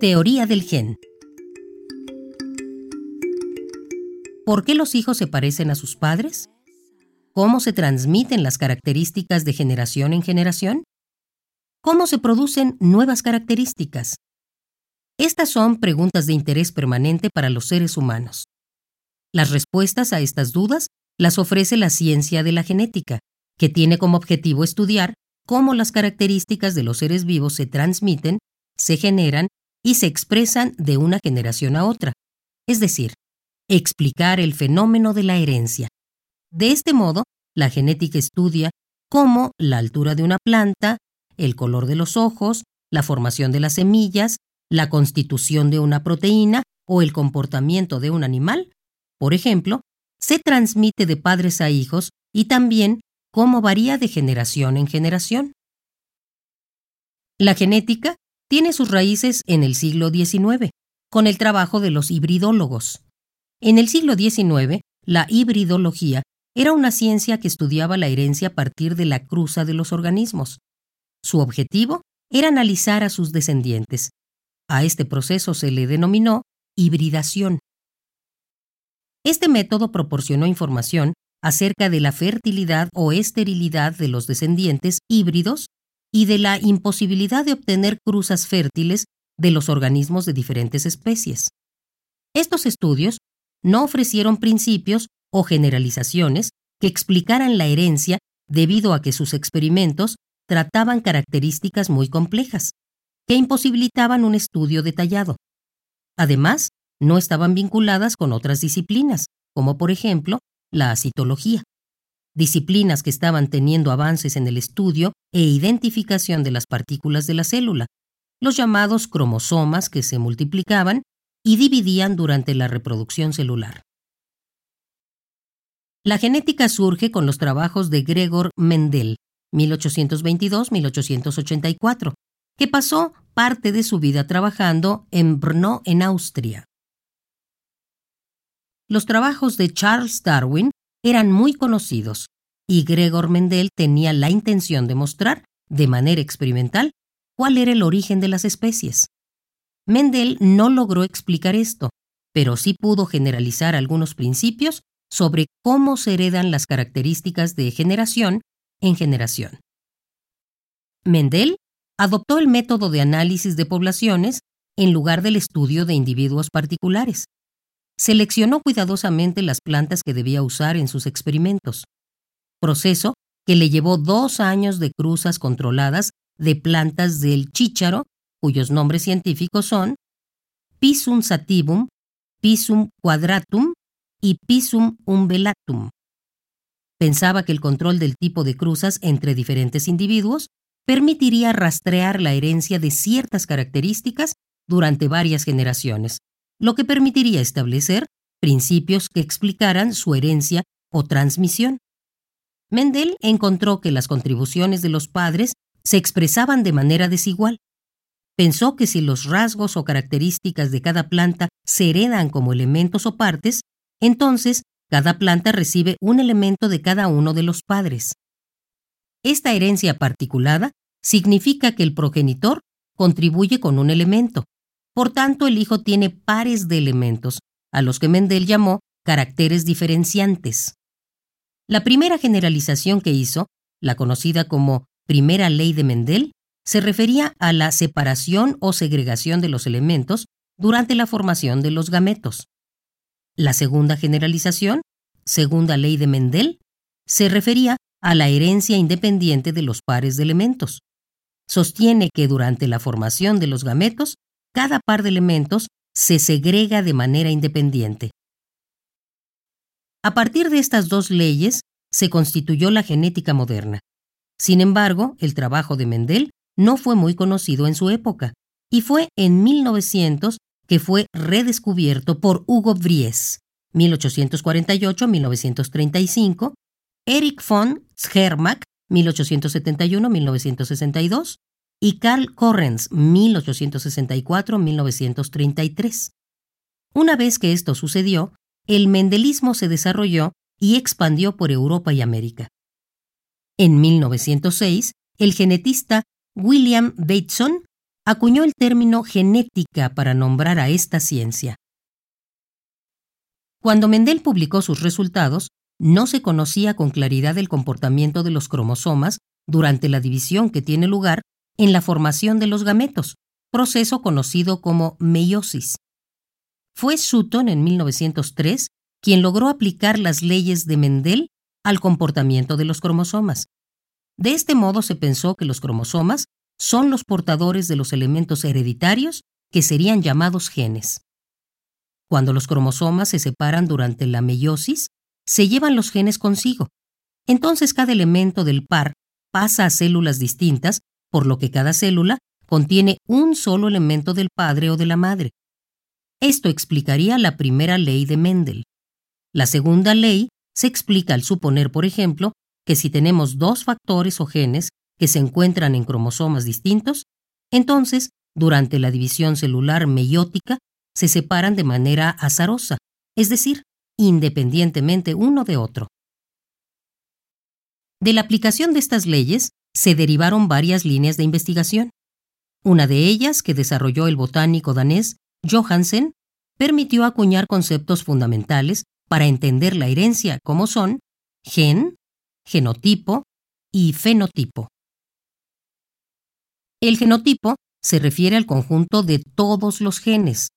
Teoría del gen. ¿Por qué los hijos se parecen a sus padres? ¿Cómo se transmiten las características de generación en generación? ¿Cómo se producen nuevas características? Estas son preguntas de interés permanente para los seres humanos. Las respuestas a estas dudas las ofrece la ciencia de la genética, que tiene como objetivo estudiar cómo las características de los seres vivos se transmiten, se generan y se expresan de una generación a otra, es decir, explicar el fenómeno de la herencia. De este modo, la genética estudia cómo la altura de una planta, el color de los ojos, la formación de las semillas, la constitución de una proteína o el comportamiento de un animal, por ejemplo, se transmite de padres a hijos y también cómo varía de generación en generación. La genética tiene sus raíces en el siglo XIX, con el trabajo de los hibridólogos. En el siglo XIX, la hibridología era una ciencia que estudiaba la herencia a partir de la cruza de los organismos. Su objetivo era analizar a sus descendientes. A este proceso se le denominó hibridación. Este método proporcionó información acerca de la fertilidad o esterilidad de los descendientes híbridos y de la imposibilidad de obtener cruzas fértiles de los organismos de diferentes especies. Estos estudios no ofrecieron principios o generalizaciones que explicaran la herencia debido a que sus experimentos trataban características muy complejas, que imposibilitaban un estudio detallado. Además, no estaban vinculadas con otras disciplinas, como por ejemplo la citología disciplinas que estaban teniendo avances en el estudio e identificación de las partículas de la célula, los llamados cromosomas que se multiplicaban y dividían durante la reproducción celular. La genética surge con los trabajos de Gregor Mendel, 1822-1884, que pasó parte de su vida trabajando en Brno, en Austria. Los trabajos de Charles Darwin eran muy conocidos y Gregor Mendel tenía la intención de mostrar, de manera experimental, cuál era el origen de las especies. Mendel no logró explicar esto, pero sí pudo generalizar algunos principios sobre cómo se heredan las características de generación en generación. Mendel adoptó el método de análisis de poblaciones en lugar del estudio de individuos particulares seleccionó cuidadosamente las plantas que debía usar en sus experimentos, proceso que le llevó dos años de cruzas controladas de plantas del chícharo, cuyos nombres científicos son Pisum sativum, Pisum quadratum y Pisum umbellatum. Pensaba que el control del tipo de cruzas entre diferentes individuos permitiría rastrear la herencia de ciertas características durante varias generaciones, lo que permitiría establecer principios que explicaran su herencia o transmisión. Mendel encontró que las contribuciones de los padres se expresaban de manera desigual. Pensó que si los rasgos o características de cada planta se heredan como elementos o partes, entonces cada planta recibe un elemento de cada uno de los padres. Esta herencia particulada significa que el progenitor contribuye con un elemento, por tanto, el hijo tiene pares de elementos, a los que Mendel llamó caracteres diferenciantes. La primera generalización que hizo, la conocida como primera ley de Mendel, se refería a la separación o segregación de los elementos durante la formación de los gametos. La segunda generalización, segunda ley de Mendel, se refería a la herencia independiente de los pares de elementos. Sostiene que durante la formación de los gametos cada par de elementos se segrega de manera independiente. A partir de estas dos leyes se constituyó la genética moderna. Sin embargo, el trabajo de Mendel no fue muy conocido en su época, y fue en 1900 que fue redescubierto por Hugo Vries, 1848-1935, Erich von Schermack, 1871-1962, y Carl Correns, 1864-1933. Una vez que esto sucedió, el mendelismo se desarrolló y expandió por Europa y América. En 1906, el genetista William Bateson acuñó el término genética para nombrar a esta ciencia. Cuando Mendel publicó sus resultados, no se conocía con claridad el comportamiento de los cromosomas durante la división que tiene lugar en la formación de los gametos, proceso conocido como meiosis. Fue Sutton en 1903 quien logró aplicar las leyes de Mendel al comportamiento de los cromosomas. De este modo se pensó que los cromosomas son los portadores de los elementos hereditarios que serían llamados genes. Cuando los cromosomas se separan durante la meiosis, se llevan los genes consigo. Entonces cada elemento del par pasa a células distintas, por lo que cada célula contiene un solo elemento del padre o de la madre. Esto explicaría la primera ley de Mendel. La segunda ley se explica al suponer, por ejemplo, que si tenemos dos factores o genes que se encuentran en cromosomas distintos, entonces, durante la división celular meiótica, se separan de manera azarosa, es decir, independientemente uno de otro. De la aplicación de estas leyes se derivaron varias líneas de investigación. Una de ellas, que desarrolló el botánico danés Johansen, permitió acuñar conceptos fundamentales para entender la herencia como son gen, genotipo y fenotipo. El genotipo se refiere al conjunto de todos los genes,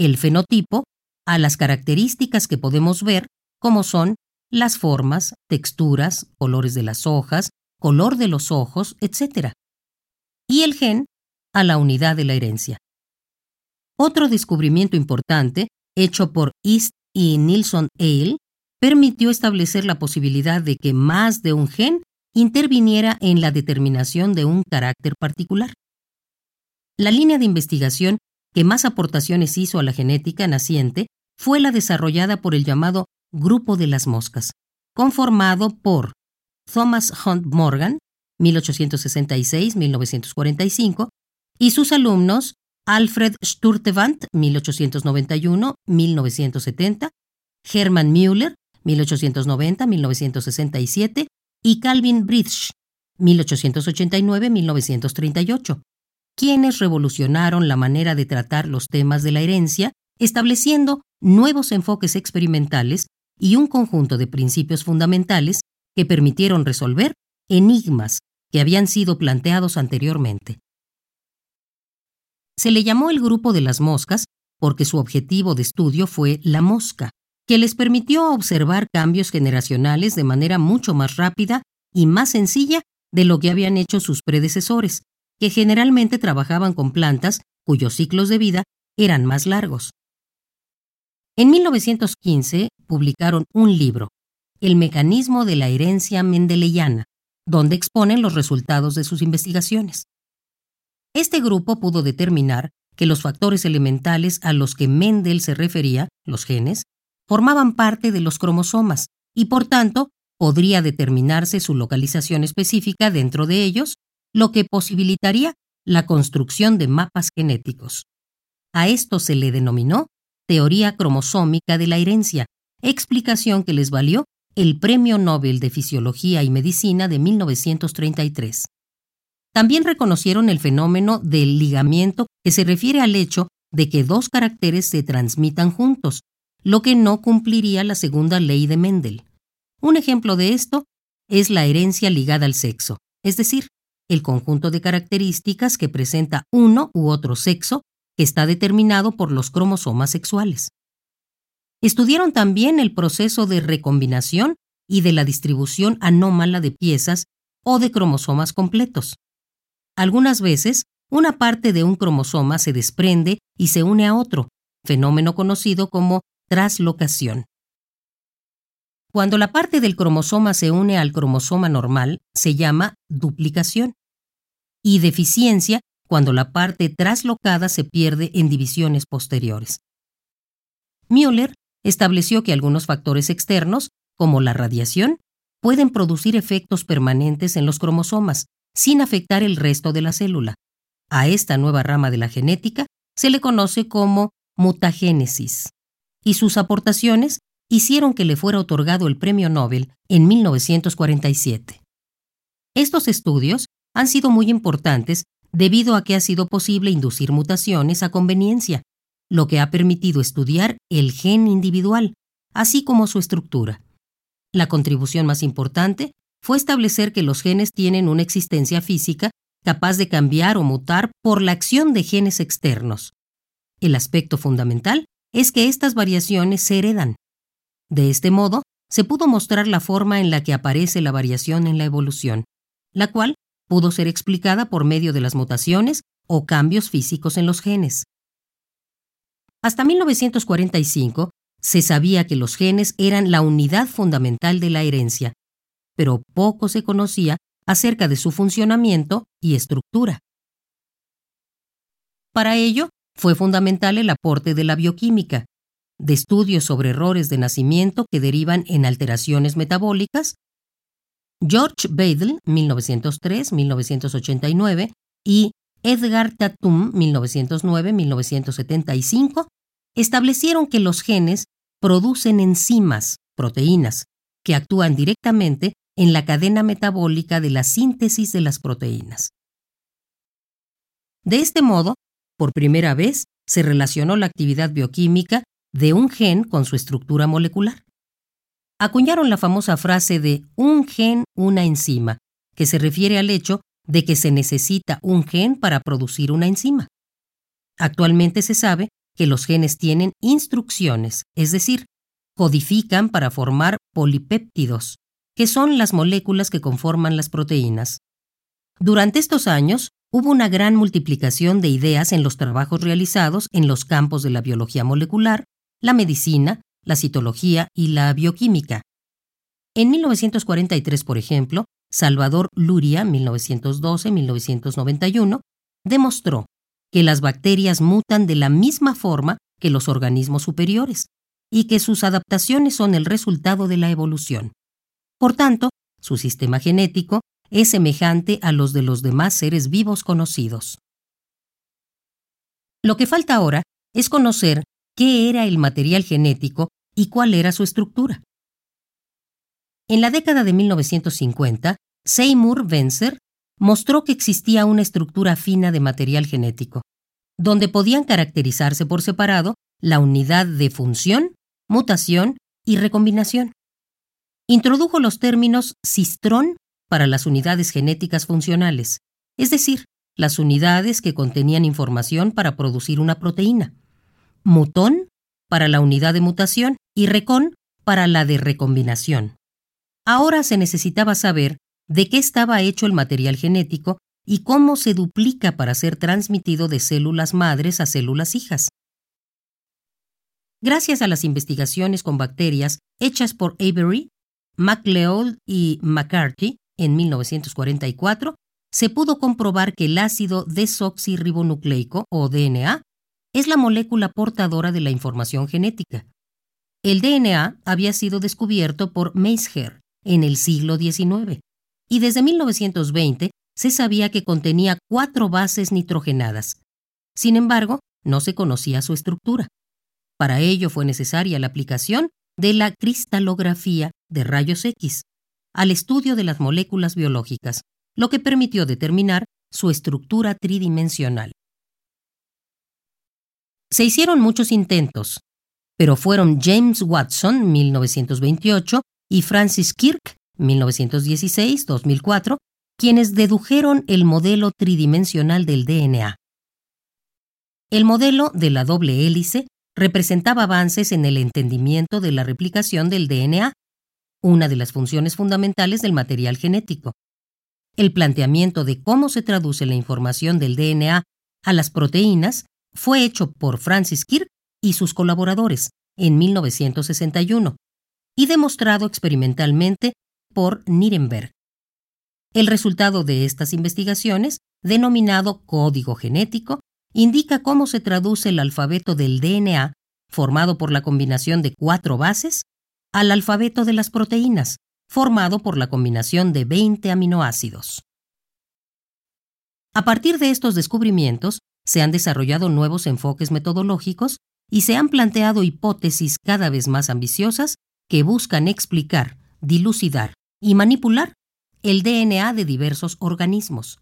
el fenotipo a las características que podemos ver como son las formas, texturas, colores de las hojas, color de los ojos, etc. Y el gen a la unidad de la herencia. Otro descubrimiento importante, hecho por East y Nilsson Ale, permitió establecer la posibilidad de que más de un gen interviniera en la determinación de un carácter particular. La línea de investigación que más aportaciones hizo a la genética naciente fue la desarrollada por el llamado Grupo de las Moscas, conformado por Thomas Hunt Morgan, 1866-1945, y sus alumnos Alfred Sturtevant, 1891-1970, Hermann Müller, 1890-1967, y Calvin Bridge, 1889-1938, quienes revolucionaron la manera de tratar los temas de la herencia, estableciendo nuevos enfoques experimentales y un conjunto de principios fundamentales que permitieron resolver enigmas que habían sido planteados anteriormente. Se le llamó el grupo de las moscas porque su objetivo de estudio fue la mosca, que les permitió observar cambios generacionales de manera mucho más rápida y más sencilla de lo que habían hecho sus predecesores, que generalmente trabajaban con plantas cuyos ciclos de vida eran más largos. En 1915 publicaron un libro, El mecanismo de la herencia mendeleyana, donde exponen los resultados de sus investigaciones. Este grupo pudo determinar que los factores elementales a los que Mendel se refería, los genes, formaban parte de los cromosomas y por tanto podría determinarse su localización específica dentro de ellos, lo que posibilitaría la construcción de mapas genéticos. A esto se le denominó teoría cromosómica de la herencia, explicación que les valió el Premio Nobel de Fisiología y Medicina de 1933. También reconocieron el fenómeno del ligamiento que se refiere al hecho de que dos caracteres se transmitan juntos, lo que no cumpliría la segunda ley de Mendel. Un ejemplo de esto es la herencia ligada al sexo, es decir, el conjunto de características que presenta uno u otro sexo que está determinado por los cromosomas sexuales. Estudiaron también el proceso de recombinación y de la distribución anómala de piezas o de cromosomas completos. Algunas veces, una parte de un cromosoma se desprende y se une a otro, fenómeno conocido como traslocación. Cuando la parte del cromosoma se une al cromosoma normal, se llama duplicación. Y deficiencia cuando la parte traslocada se pierde en divisiones posteriores. Estableció que algunos factores externos, como la radiación, pueden producir efectos permanentes en los cromosomas, sin afectar el resto de la célula. A esta nueva rama de la genética se le conoce como mutagénesis, y sus aportaciones hicieron que le fuera otorgado el Premio Nobel en 1947. Estos estudios han sido muy importantes debido a que ha sido posible inducir mutaciones a conveniencia, lo que ha permitido estudiar el gen individual, así como su estructura. La contribución más importante fue establecer que los genes tienen una existencia física capaz de cambiar o mutar por la acción de genes externos. El aspecto fundamental es que estas variaciones se heredan. De este modo, se pudo mostrar la forma en la que aparece la variación en la evolución, la cual pudo ser explicada por medio de las mutaciones o cambios físicos en los genes. Hasta 1945 se sabía que los genes eran la unidad fundamental de la herencia, pero poco se conocía acerca de su funcionamiento y estructura. Para ello, fue fundamental el aporte de la bioquímica, de estudios sobre errores de nacimiento que derivan en alteraciones metabólicas. George Badel, 1903-1989, y Edgar Tatum, 1909-1975, establecieron que los genes producen enzimas, proteínas, que actúan directamente en la cadena metabólica de la síntesis de las proteínas. De este modo, por primera vez, se relacionó la actividad bioquímica de un gen con su estructura molecular. Acuñaron la famosa frase de un gen, una enzima, que se refiere al hecho de que se necesita un gen para producir una enzima. Actualmente se sabe que los genes tienen instrucciones, es decir, codifican para formar polipéptidos, que son las moléculas que conforman las proteínas. Durante estos años, hubo una gran multiplicación de ideas en los trabajos realizados en los campos de la biología molecular, la medicina, la citología y la bioquímica. En 1943, por ejemplo, Salvador Luria, 1912-1991, demostró que las bacterias mutan de la misma forma que los organismos superiores y que sus adaptaciones son el resultado de la evolución. Por tanto, su sistema genético es semejante a los de los demás seres vivos conocidos. Lo que falta ahora es conocer qué era el material genético y cuál era su estructura. En la década de 1950, Seymour Venser mostró que existía una estructura fina de material genético, donde podían caracterizarse por separado la unidad de función, mutación y recombinación. Introdujo los términos cistrón para las unidades genéticas funcionales, es decir, las unidades que contenían información para producir una proteína, mutón para la unidad de mutación y recon para la de recombinación. Ahora se necesitaba saber de qué estaba hecho el material genético y cómo se duplica para ser transmitido de células madres a células hijas. Gracias a las investigaciones con bacterias hechas por Avery, MacLeod y McCarthy en 1944, se pudo comprobar que el ácido desoxirribonucleico, o DNA, es la molécula portadora de la información genética. El DNA había sido descubierto por Meissner en el siglo XIX, y desde 1920 se sabía que contenía cuatro bases nitrogenadas. Sin embargo, no se conocía su estructura. Para ello fue necesaria la aplicación de la cristalografía de rayos X al estudio de las moléculas biológicas, lo que permitió determinar su estructura tridimensional. Se hicieron muchos intentos, pero fueron James Watson, 1928, y Francis Kirk, 1916-2004, quienes dedujeron el modelo tridimensional del DNA. El modelo de la doble hélice representaba avances en el entendimiento de la replicación del DNA, una de las funciones fundamentales del material genético. El planteamiento de cómo se traduce la información del DNA a las proteínas fue hecho por Francis Crick y sus colaboradores en 1961 y demostrado experimentalmente por Nirenberg. El resultado de estas investigaciones, denominado código genético, indica cómo se traduce el alfabeto del DNA, formado por la combinación de cuatro bases, al alfabeto de las proteínas, formado por la combinación de 20 aminoácidos. A partir de estos descubrimientos, se han desarrollado nuevos enfoques metodológicos y se han planteado hipótesis cada vez más ambiciosas que buscan explicar, dilucidar y manipular el DNA de diversos organismos.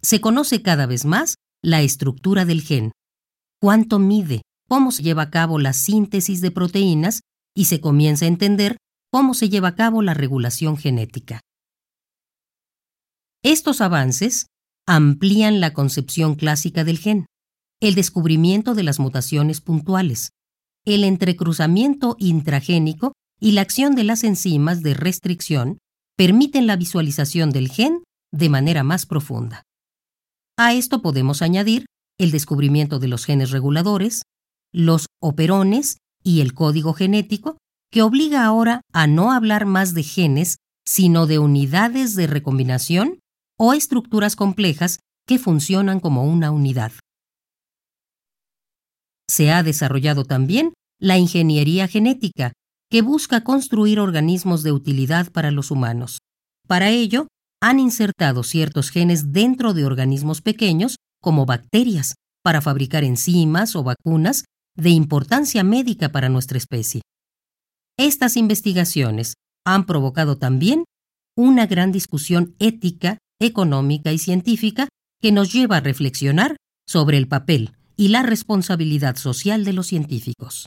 se conoce cada vez más la estructura del gen, cuánto mide, cómo se lleva a cabo la síntesis de proteínas y se comienza a entender cómo se lleva a cabo la regulación genética. Estos avances amplían la concepción clásica del gen, el descubrimiento de las mutaciones puntuales, el entrecruzamiento intragénico y la acción de las enzimas de restricción permiten la visualización del gen de manera más profunda. A esto podemos añadir el descubrimiento de los genes reguladores, los operones y el código genético, que obliga ahora a no hablar más de genes, sino de unidades de recombinación o estructuras complejas que funcionan como una unidad. Se ha desarrollado también la ingeniería genética, que busca construir organismos de utilidad para los humanos. Para ello, han insertado ciertos genes dentro de organismos pequeños, como bacterias, para fabricar enzimas o vacunas de importancia médica para nuestra especie. Estas investigaciones han provocado también una gran discusión ética, económica y científica que nos lleva a reflexionar sobre el papel y la responsabilidad social de los científicos.